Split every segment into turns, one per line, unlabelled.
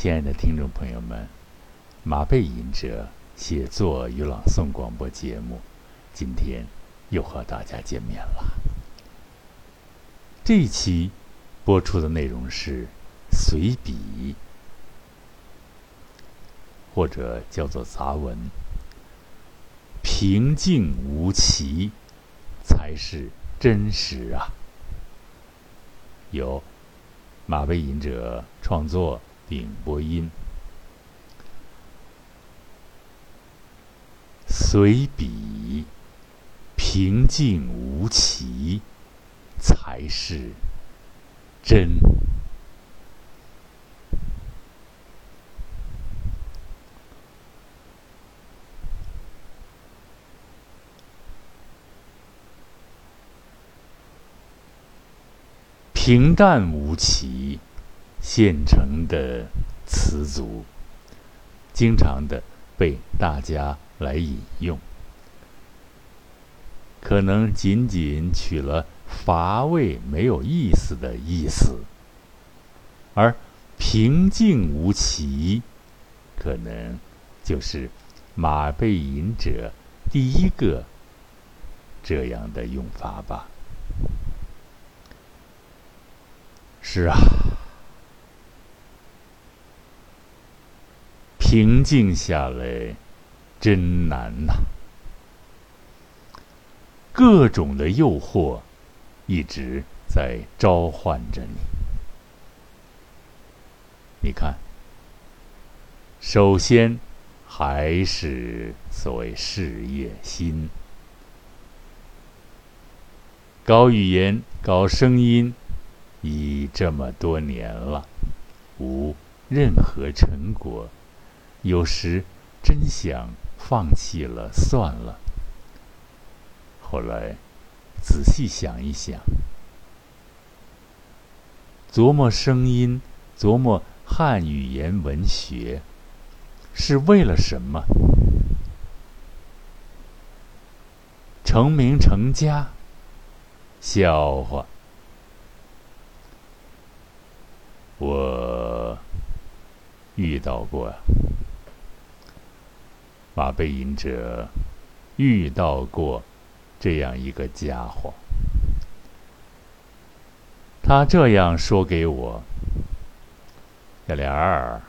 亲爱的听众朋友们，马背吟者写作与朗诵广播节目，今天又和大家见面了。这一期播出的内容是随笔，或者叫做杂文。平静无奇，才是真实啊！由马背吟者创作。并播音，随笔，平静无奇，才是真。平淡无奇。现成的词组，经常的被大家来引用，可能仅仅取了乏味、没有意思的意思，而平静无奇，可能就是马背吟者第一个这样的用法吧。是啊。平静下来，真难呐！各种的诱惑一直在召唤着你。你看，首先还是所谓事业心，搞语言、搞声音，已这么多年了，无任何成果。有时真想放弃了，算了。后来仔细想一想，琢磨声音，琢磨汉语言文学，是为了什么？成名成家？笑话！我遇到过。马背吟者遇到过这样一个家伙，他这样说给我：“小莲儿，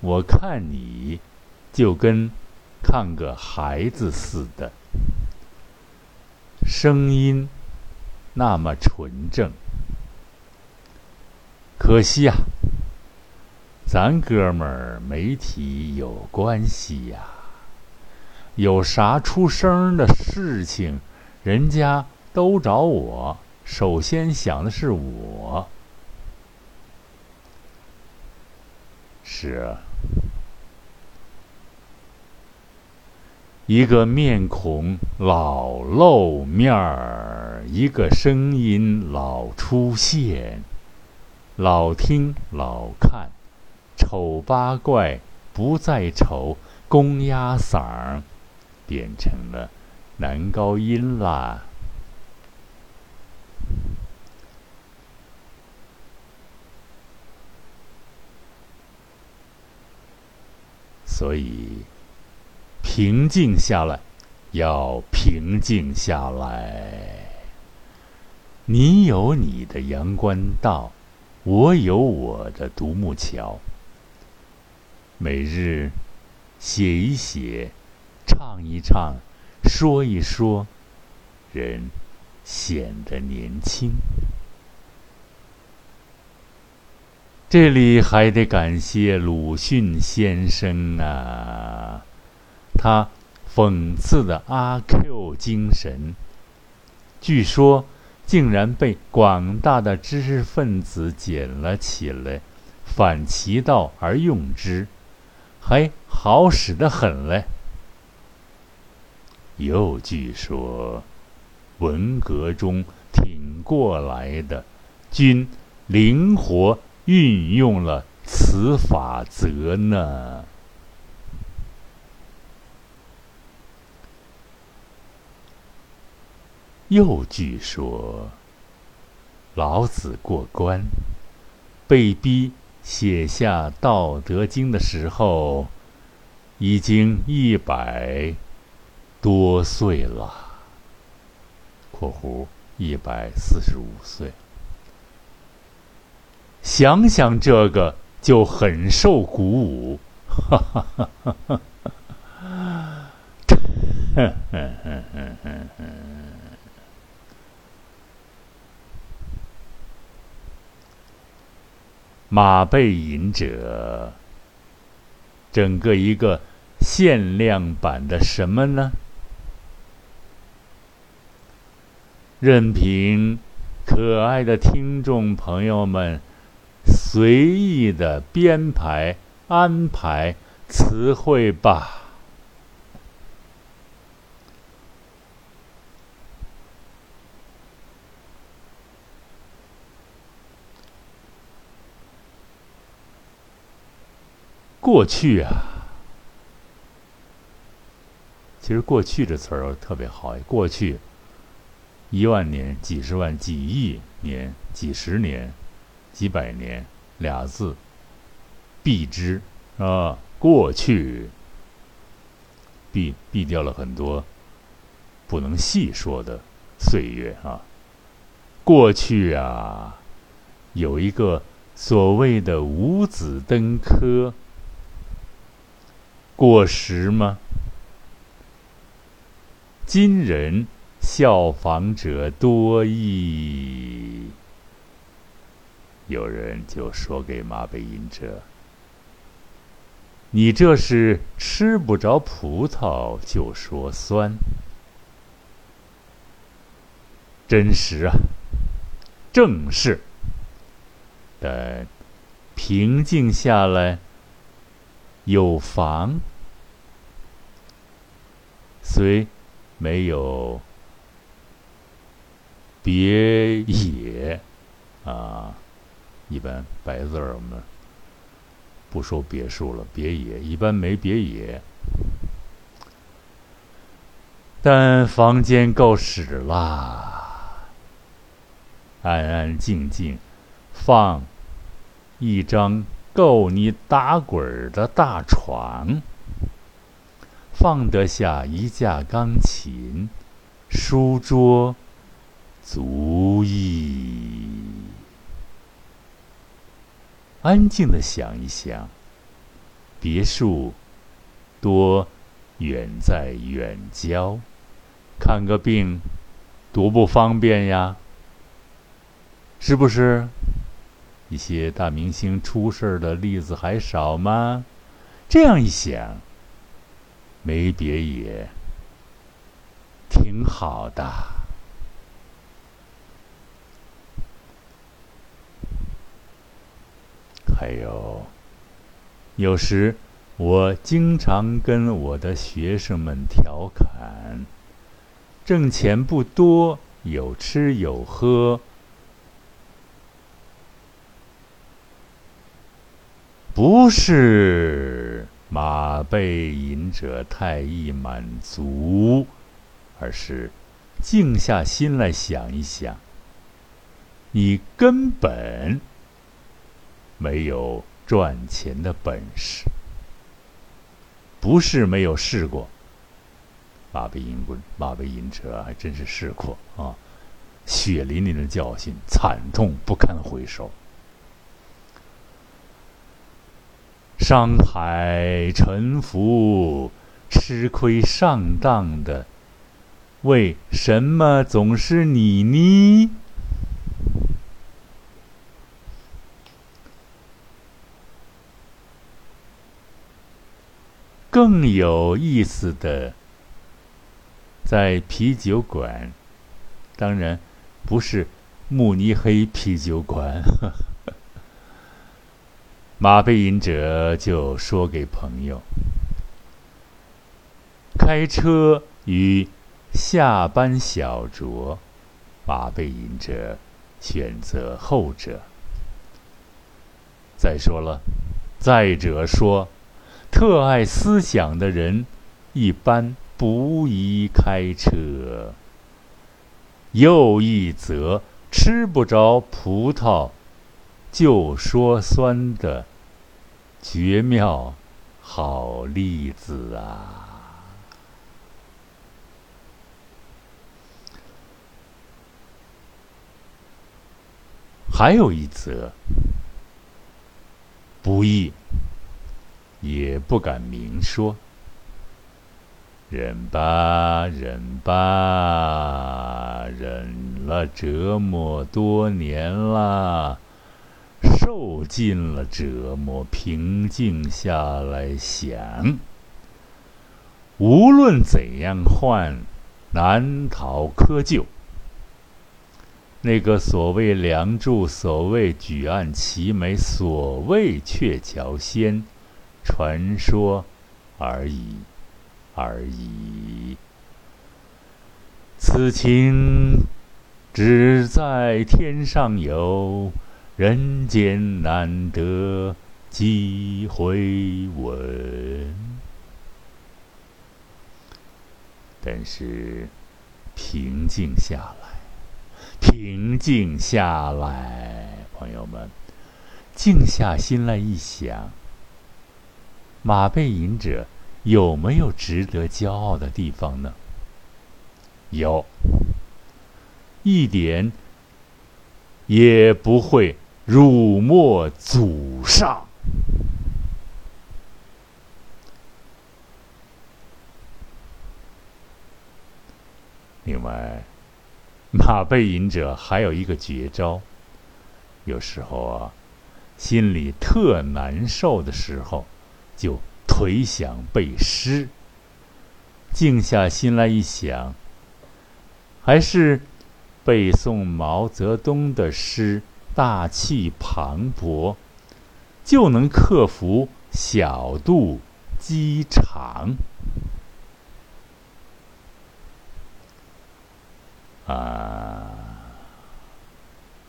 我看你就跟看个孩子似的，声音那么纯正，可惜呀。”咱哥们儿媒体有关系呀，有啥出声的事情，人家都找我，首先想的是我。是啊，一个面孔老露面儿，一个声音老出现，老听老看。丑八怪不再丑，公鸭嗓儿变成了男高音啦。所以，平静下来，要平静下来。你有你的阳关道，我有我的独木桥。每日写一写，唱一唱，说一说，人显得年轻。这里还得感谢鲁迅先生啊，他讽刺的阿 Q 精神，据说竟然被广大的知识分子捡了起来，反其道而用之。还好使得很嘞。又据说，文革中挺过来的，均灵活运用了此法则呢。又据说，老子过关，被逼写下《道德经》的时候，已经一百多岁了。（括弧一百四十五岁）想想这个，就很受鼓舞。哈哈哈哈哈！哼哼哼哼哼马背吟者，整个一个限量版的什么呢？任凭可爱的听众朋友们随意的编排安排词汇吧。过去啊，其实“过去”这词儿特别好。过去一万年、几十万、几亿年、几十年、几百年，俩字，必之啊。过去，避避掉了很多不能细说的岁月啊。过去啊，有一个所谓的五子登科。过时吗？今人效仿者多矣。有人就说给马背吟者：“你这是吃不着葡萄就说酸。”真实啊，正是。但平静下来。有房，虽没有别野啊，一般白字儿我们不说别墅了，别野一般没别野，但房间够使啦，安安静静放一张。够你打滚儿的大床，放得下一架钢琴，书桌足矣。安静的想一想，别墅多远在远郊，看个病多不方便呀，是不是？一些大明星出事的例子还少吗？这样一想，没别也挺好的。还有，有时我经常跟我的学生们调侃：挣钱不多，有吃有喝。不是马背吟者太易满足，而是静下心来想一想，你根本没有赚钱的本事。不是没有试过，马背吟棍，马背吟者还真是试过啊，血淋淋的教训，惨痛不堪回首。商海沉浮，吃亏上当的，为什么总是你呢？更有意思的，在啤酒馆，当然不是慕尼黑啤酒馆。马背吟者就说给朋友：“开车与下班小酌，马背吟者选择后者。再说了，再者说，特爱思想的人一般不宜开车。又一则，吃不着葡萄。”就说酸的绝妙好例子啊！还有一则，不易，也不敢明说。忍吧，忍吧，忍了折磨多年了，受尽了折磨，平静下来想，无论怎样换，难逃窠臼。那个所谓梁祝，所谓举案齐眉，所谓鹊桥仙，传说而已。而已。此情只在天上有，人间难得几回闻。但是，平静下来，平静下来，朋友们，静下心来一想，马背吟者。有没有值得骄傲的地方呢？有，一点也不会辱没祖上。另外，马背吟者还有一个绝招，有时候啊，心里特难受的时候，就。腿想背诗，静下心来一想，还是背诵毛泽东的诗，大气磅礴，就能克服小肚鸡肠。啊，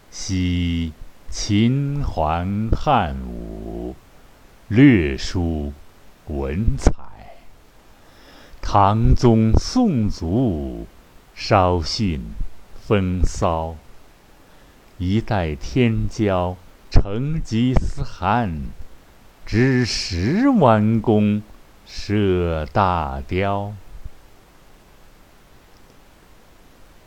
惜秦桓汉武，略输。文采，唐宗宋祖，稍逊风骚。一代天骄成吉思汗，只识弯弓射大雕。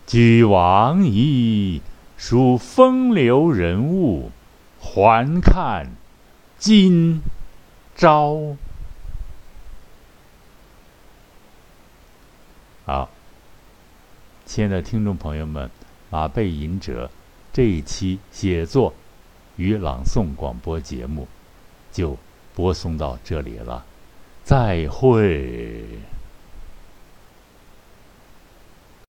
俱往矣，数风流人物，还看今朝。好，亲爱的听众朋友们，马背吟者这一期写作与朗诵广播节目就播送到这里了，再会。